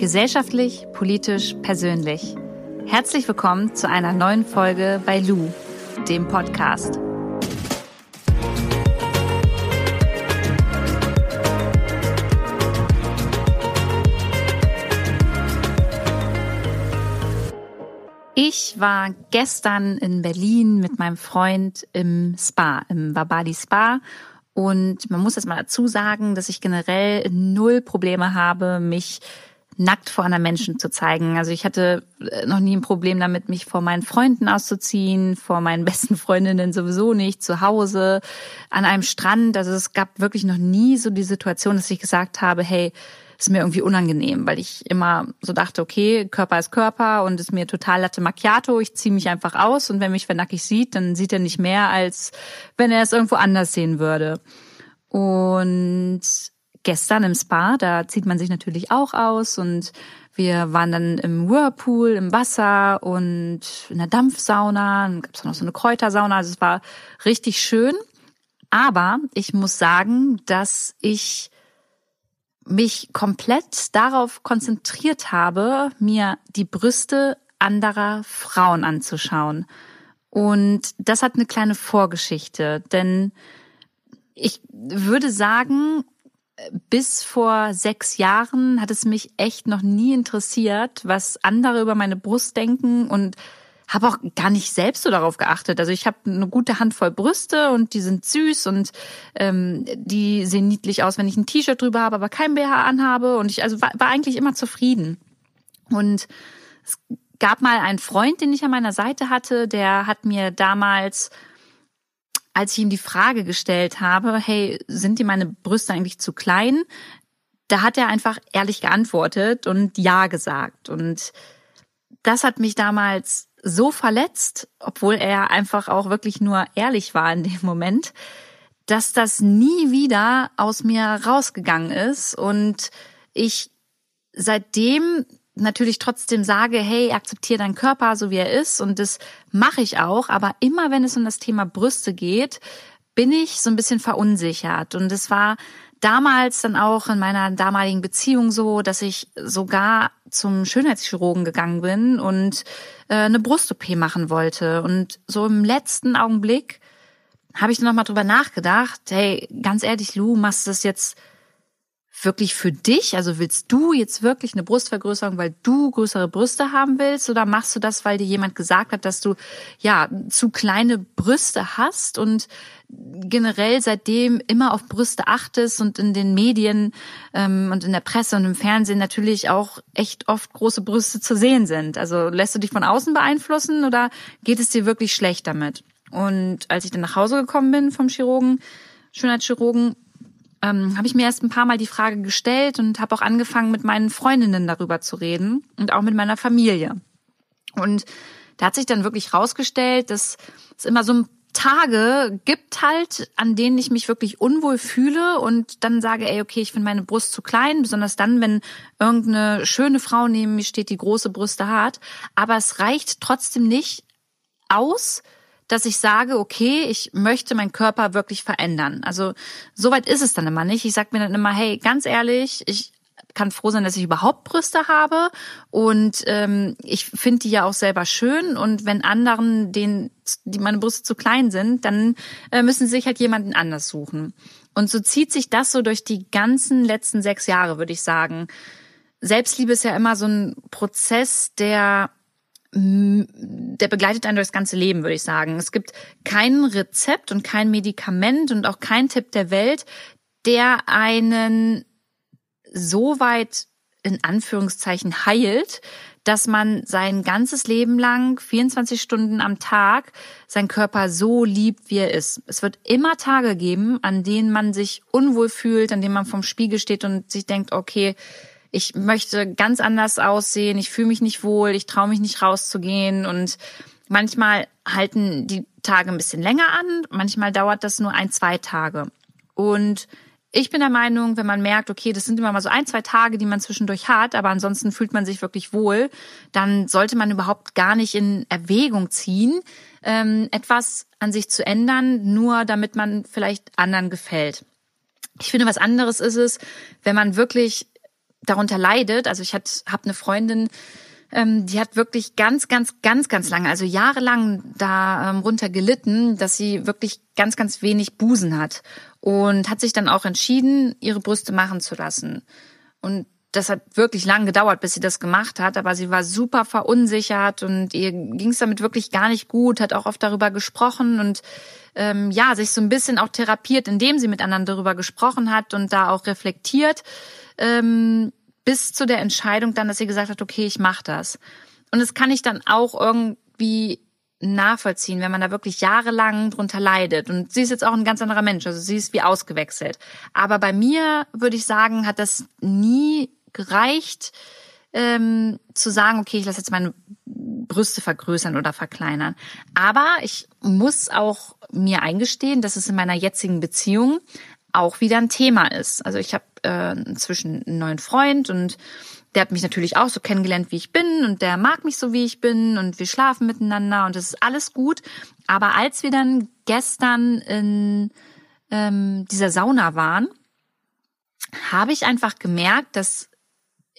Gesellschaftlich, politisch, persönlich. Herzlich willkommen zu einer neuen Folge bei Lou, dem Podcast. Ich war gestern in Berlin mit meinem Freund im Spa, im Babadi Spa. Und man muss jetzt mal dazu sagen, dass ich generell null Probleme habe, mich nackt vor anderen Menschen zu zeigen. Also ich hatte äh, noch nie ein Problem damit, mich vor meinen Freunden auszuziehen, vor meinen besten Freundinnen sowieso nicht, zu Hause, an einem Strand. Also es gab wirklich noch nie so die Situation, dass ich gesagt habe, hey, ist mir irgendwie unangenehm, weil ich immer so dachte, okay, Körper ist Körper und ist mir total Latte Macchiato, ich ziehe mich einfach aus und wenn mich wer nackig sieht, dann sieht er nicht mehr, als wenn er es irgendwo anders sehen würde. Und gestern im Spa, da zieht man sich natürlich auch aus und wir waren dann im Whirlpool, im Wasser und in der Dampfsauna, dann gab es noch so eine Kräutersauna, also es war richtig schön. Aber ich muss sagen, dass ich mich komplett darauf konzentriert habe, mir die Brüste anderer Frauen anzuschauen. Und das hat eine kleine Vorgeschichte, denn ich würde sagen, bis vor sechs Jahren hat es mich echt noch nie interessiert, was andere über meine Brust denken und habe auch gar nicht selbst so darauf geachtet. Also ich habe eine gute Handvoll Brüste und die sind süß und ähm, die sehen niedlich aus, wenn ich ein T-Shirt drüber habe, aber kein BH anhabe. Und ich also war, war eigentlich immer zufrieden. Und es gab mal einen Freund, den ich an meiner Seite hatte, der hat mir damals als ich ihm die Frage gestellt habe, hey, sind dir meine Brüste eigentlich zu klein? Da hat er einfach ehrlich geantwortet und ja gesagt. Und das hat mich damals so verletzt, obwohl er einfach auch wirklich nur ehrlich war in dem Moment, dass das nie wieder aus mir rausgegangen ist und ich seitdem natürlich trotzdem sage, hey, akzeptiere deinen Körper so wie er ist und das mache ich auch, aber immer wenn es um das Thema Brüste geht, bin ich so ein bisschen verunsichert. Und es war damals dann auch in meiner damaligen Beziehung so, dass ich sogar zum Schönheitschirurgen gegangen bin und äh, eine Brust-OP machen wollte. Und so im letzten Augenblick habe ich dann nochmal drüber nachgedacht, hey, ganz ehrlich, Lou, machst du das jetzt wirklich für dich? Also willst du jetzt wirklich eine Brustvergrößerung, weil du größere Brüste haben willst? Oder machst du das, weil dir jemand gesagt hat, dass du ja zu kleine Brüste hast und generell seitdem immer auf Brüste achtest und in den Medien ähm, und in der Presse und im Fernsehen natürlich auch echt oft große Brüste zu sehen sind. Also lässt du dich von außen beeinflussen oder geht es dir wirklich schlecht damit? Und als ich dann nach Hause gekommen bin vom Chirurgen, Schönheitschirurgen, ähm, habe ich mir erst ein paar Mal die Frage gestellt und habe auch angefangen, mit meinen Freundinnen darüber zu reden und auch mit meiner Familie. Und da hat sich dann wirklich rausgestellt, dass es immer so Tage gibt halt, an denen ich mich wirklich unwohl fühle und dann sage, ey, okay, ich finde meine Brust zu klein, besonders dann, wenn irgendeine schöne Frau neben mir steht, die große Brüste hat. Aber es reicht trotzdem nicht aus, dass ich sage, okay, ich möchte meinen Körper wirklich verändern. Also soweit ist es dann immer nicht. Ich sage mir dann immer, hey, ganz ehrlich, ich kann froh sein, dass ich überhaupt Brüste habe und ähm, ich finde die ja auch selber schön und wenn anderen, denen die meine Brüste zu klein sind, dann äh, müssen sie sich halt jemanden anders suchen. Und so zieht sich das so durch die ganzen letzten sechs Jahre, würde ich sagen. Selbstliebe ist ja immer so ein Prozess, der der begleitet einen durchs ganze Leben, würde ich sagen. Es gibt kein Rezept und kein Medikament und auch kein Tipp der Welt, der einen so weit in Anführungszeichen heilt, dass man sein ganzes Leben lang, 24 Stunden am Tag, seinen Körper so liebt, wie er ist. Es wird immer Tage geben, an denen man sich unwohl fühlt, an denen man vom Spiegel steht und sich denkt, okay, ich möchte ganz anders aussehen, ich fühle mich nicht wohl, ich traue mich nicht rauszugehen und manchmal halten die Tage ein bisschen länger an, manchmal dauert das nur ein, zwei Tage. Und ich bin der Meinung, wenn man merkt, okay, das sind immer mal so ein, zwei Tage, die man zwischendurch hat, aber ansonsten fühlt man sich wirklich wohl, dann sollte man überhaupt gar nicht in Erwägung ziehen, ähm, etwas an sich zu ändern, nur damit man vielleicht anderen gefällt. Ich finde, was anderes ist es, wenn man wirklich darunter leidet. Also ich habe eine Freundin, ähm, die hat wirklich ganz, ganz, ganz, ganz lange, also jahrelang da ähm, runter gelitten, dass sie wirklich ganz, ganz wenig Busen hat und hat sich dann auch entschieden, ihre Brüste machen zu lassen. Und das hat wirklich lang gedauert, bis sie das gemacht hat, aber sie war super verunsichert und ihr ging es damit wirklich gar nicht gut, hat auch oft darüber gesprochen und ähm, ja, sich so ein bisschen auch therapiert, indem sie mit anderen darüber gesprochen hat und da auch reflektiert, ähm, bis zu der Entscheidung dann, dass sie gesagt hat, okay, ich mache das. Und das kann ich dann auch irgendwie nachvollziehen, wenn man da wirklich jahrelang drunter leidet. Und sie ist jetzt auch ein ganz anderer Mensch, also sie ist wie ausgewechselt. Aber bei mir würde ich sagen, hat das nie gereicht, ähm, zu sagen, okay, ich lasse jetzt meine Brüste vergrößern oder verkleinern. Aber ich muss auch mir eingestehen, dass es in meiner jetzigen Beziehung auch wieder ein Thema ist. Also ich habe äh, inzwischen einen neuen Freund und der hat mich natürlich auch so kennengelernt, wie ich bin und der mag mich so, wie ich bin und wir schlafen miteinander und das ist alles gut. Aber als wir dann gestern in ähm, dieser Sauna waren, habe ich einfach gemerkt, dass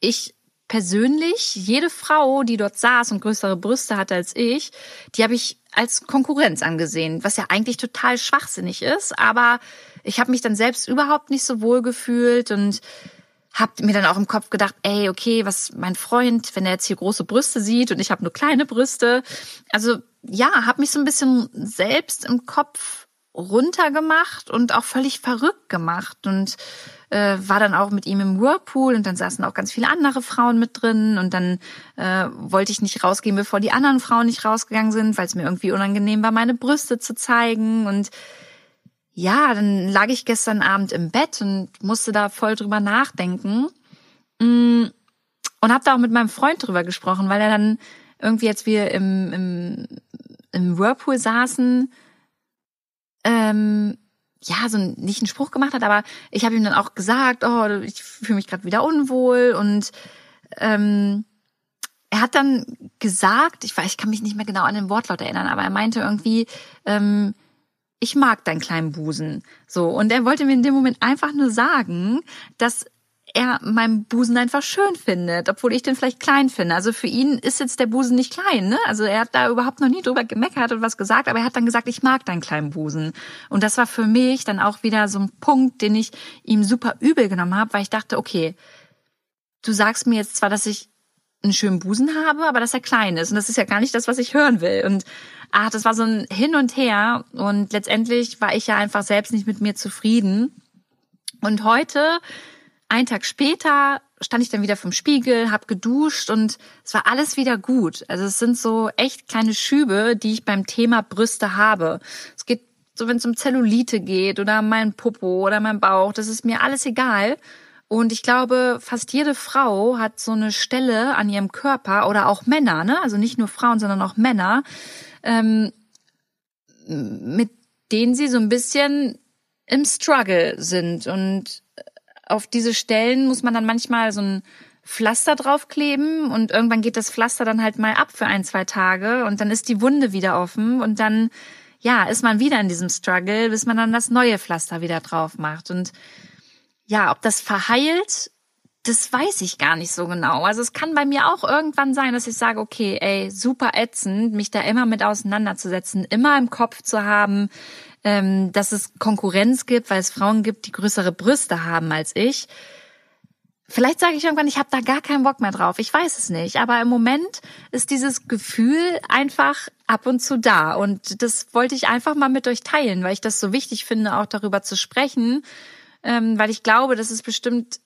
ich persönlich jede Frau, die dort saß und größere Brüste hatte als ich, die habe ich als Konkurrenz angesehen, was ja eigentlich total schwachsinnig ist. Aber ich habe mich dann selbst überhaupt nicht so wohl gefühlt und habe mir dann auch im Kopf gedacht, ey, okay, was mein Freund, wenn er jetzt hier große Brüste sieht und ich habe nur kleine Brüste. Also ja, habe mich so ein bisschen selbst im Kopf runtergemacht und auch völlig verrückt gemacht und äh, war dann auch mit ihm im Whirlpool und dann saßen auch ganz viele andere Frauen mit drin und dann äh, wollte ich nicht rausgehen, bevor die anderen Frauen nicht rausgegangen sind, weil es mir irgendwie unangenehm war, meine Brüste zu zeigen und ja, dann lag ich gestern Abend im Bett und musste da voll drüber nachdenken. Mm, und habe da auch mit meinem Freund drüber gesprochen, weil er dann irgendwie, als wir im, im, im Whirlpool saßen, ähm, ja, so nicht einen Spruch gemacht hat, aber ich habe ihm dann auch gesagt, oh, ich fühle mich gerade wieder unwohl. Und ähm, er hat dann gesagt, ich weiß, ich kann mich nicht mehr genau an den Wortlaut erinnern, aber er meinte irgendwie, ähm, ich mag deinen kleinen Busen. So. Und er wollte mir in dem Moment einfach nur sagen, dass er meinen Busen einfach schön findet, obwohl ich den vielleicht klein finde. Also für ihn ist jetzt der Busen nicht klein, ne? Also er hat da überhaupt noch nie drüber gemeckert und was gesagt, aber er hat dann gesagt, ich mag deinen kleinen Busen. Und das war für mich dann auch wieder so ein Punkt, den ich ihm super übel genommen habe, weil ich dachte, okay, du sagst mir jetzt zwar, dass ich einen schönen Busen habe, aber dass er klein ist. Und das ist ja gar nicht das, was ich hören will. Und ach, das war so ein Hin und Her. Und letztendlich war ich ja einfach selbst nicht mit mir zufrieden. Und heute einen Tag später stand ich dann wieder vom Spiegel, hab geduscht und es war alles wieder gut. Also es sind so echt kleine Schübe, die ich beim Thema Brüste habe. Es geht so, wenn es um Zellulite geht oder mein Popo oder mein Bauch, das ist mir alles egal. Und ich glaube, fast jede Frau hat so eine Stelle an ihrem Körper oder auch Männer, ne? Also nicht nur Frauen, sondern auch Männer, ähm, mit denen sie so ein bisschen im Struggle sind und auf diese Stellen muss man dann manchmal so ein Pflaster draufkleben und irgendwann geht das Pflaster dann halt mal ab für ein, zwei Tage und dann ist die Wunde wieder offen und dann, ja, ist man wieder in diesem Struggle, bis man dann das neue Pflaster wieder drauf macht. Und ja, ob das verheilt, das weiß ich gar nicht so genau. Also es kann bei mir auch irgendwann sein, dass ich sage, okay, ey, super ätzend, mich da immer mit auseinanderzusetzen, immer im Kopf zu haben, ähm, dass es Konkurrenz gibt, weil es Frauen gibt, die größere Brüste haben als ich. Vielleicht sage ich irgendwann, ich habe da gar keinen Bock mehr drauf. Ich weiß es nicht. Aber im Moment ist dieses Gefühl einfach ab und zu da. Und das wollte ich einfach mal mit euch teilen, weil ich das so wichtig finde, auch darüber zu sprechen. Ähm, weil ich glaube, dass es bestimmt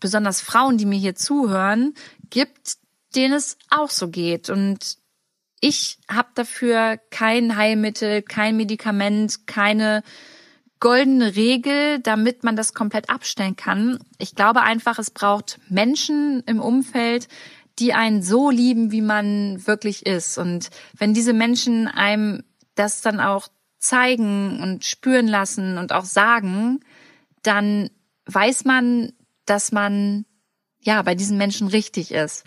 besonders Frauen, die mir hier zuhören, gibt, denen es auch so geht. Und ich habe dafür kein Heilmittel, kein Medikament, keine goldene Regel, damit man das komplett abstellen kann. Ich glaube einfach, es braucht Menschen im Umfeld, die einen so lieben, wie man wirklich ist. Und wenn diese Menschen einem das dann auch zeigen und spüren lassen und auch sagen, dann weiß man, dass man ja bei diesen Menschen richtig ist.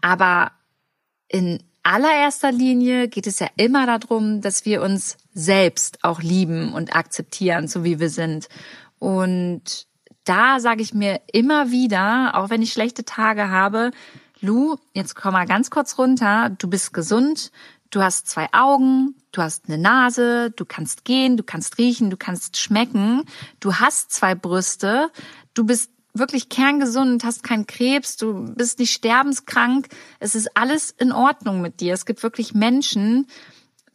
Aber in allererster Linie geht es ja immer darum, dass wir uns selbst auch lieben und akzeptieren, so wie wir sind. Und da sage ich mir immer wieder, auch wenn ich schlechte Tage habe, Lu, jetzt komm mal ganz kurz runter, du bist gesund, du hast zwei Augen, du hast eine Nase, du kannst gehen, du kannst riechen, du kannst schmecken, du hast zwei Brüste, du bist wirklich kerngesund, hast keinen Krebs, du bist nicht sterbenskrank, es ist alles in Ordnung mit dir. Es gibt wirklich Menschen,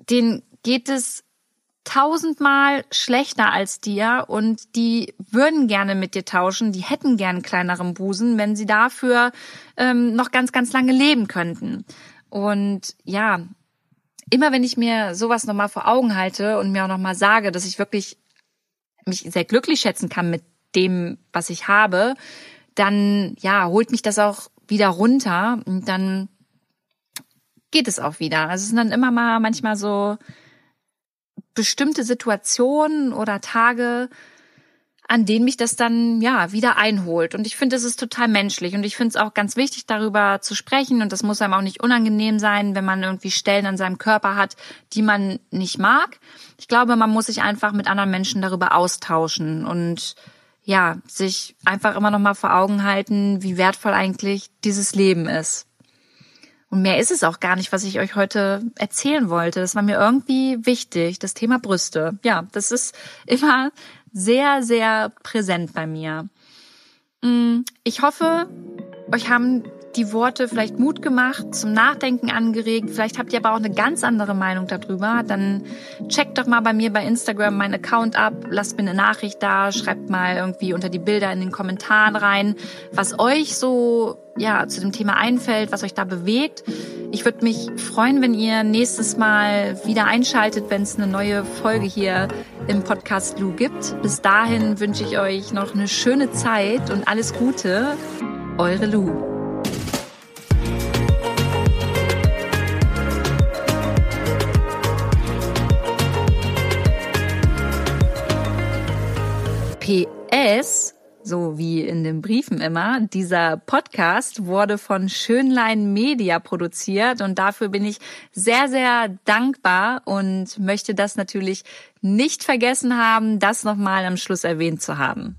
denen geht es tausendmal schlechter als dir und die würden gerne mit dir tauschen, die hätten gern kleineren Busen, wenn sie dafür ähm, noch ganz, ganz lange leben könnten. Und ja, immer wenn ich mir sowas nochmal vor Augen halte und mir auch nochmal sage, dass ich wirklich mich sehr glücklich schätzen kann mit dem, was ich habe, dann ja, holt mich das auch wieder runter und dann geht es auch wieder. Also es sind dann immer mal manchmal so bestimmte Situationen oder Tage, an denen mich das dann ja wieder einholt. Und ich finde, es ist total menschlich und ich finde es auch ganz wichtig, darüber zu sprechen. Und das muss einem auch nicht unangenehm sein, wenn man irgendwie Stellen an seinem Körper hat, die man nicht mag. Ich glaube, man muss sich einfach mit anderen Menschen darüber austauschen und ja, sich einfach immer noch mal vor Augen halten, wie wertvoll eigentlich dieses Leben ist. Und mehr ist es auch gar nicht, was ich euch heute erzählen wollte. Das war mir irgendwie wichtig, das Thema Brüste. Ja, das ist immer sehr, sehr präsent bei mir. Mm, ich hoffe, euch haben die Worte vielleicht Mut gemacht, zum Nachdenken angeregt. Vielleicht habt ihr aber auch eine ganz andere Meinung darüber. Dann checkt doch mal bei mir bei Instagram meinen Account ab, lasst mir eine Nachricht da, schreibt mal irgendwie unter die Bilder in den Kommentaren rein, was euch so ja zu dem Thema einfällt, was euch da bewegt. Ich würde mich freuen, wenn ihr nächstes Mal wieder einschaltet, wenn es eine neue Folge hier im Podcast Lou gibt. Bis dahin wünsche ich euch noch eine schöne Zeit und alles Gute. Eure Lou. PS, so wie in den Briefen immer, dieser Podcast wurde von Schönlein Media produziert und dafür bin ich sehr, sehr dankbar und möchte das natürlich nicht vergessen haben, das nochmal am Schluss erwähnt zu haben.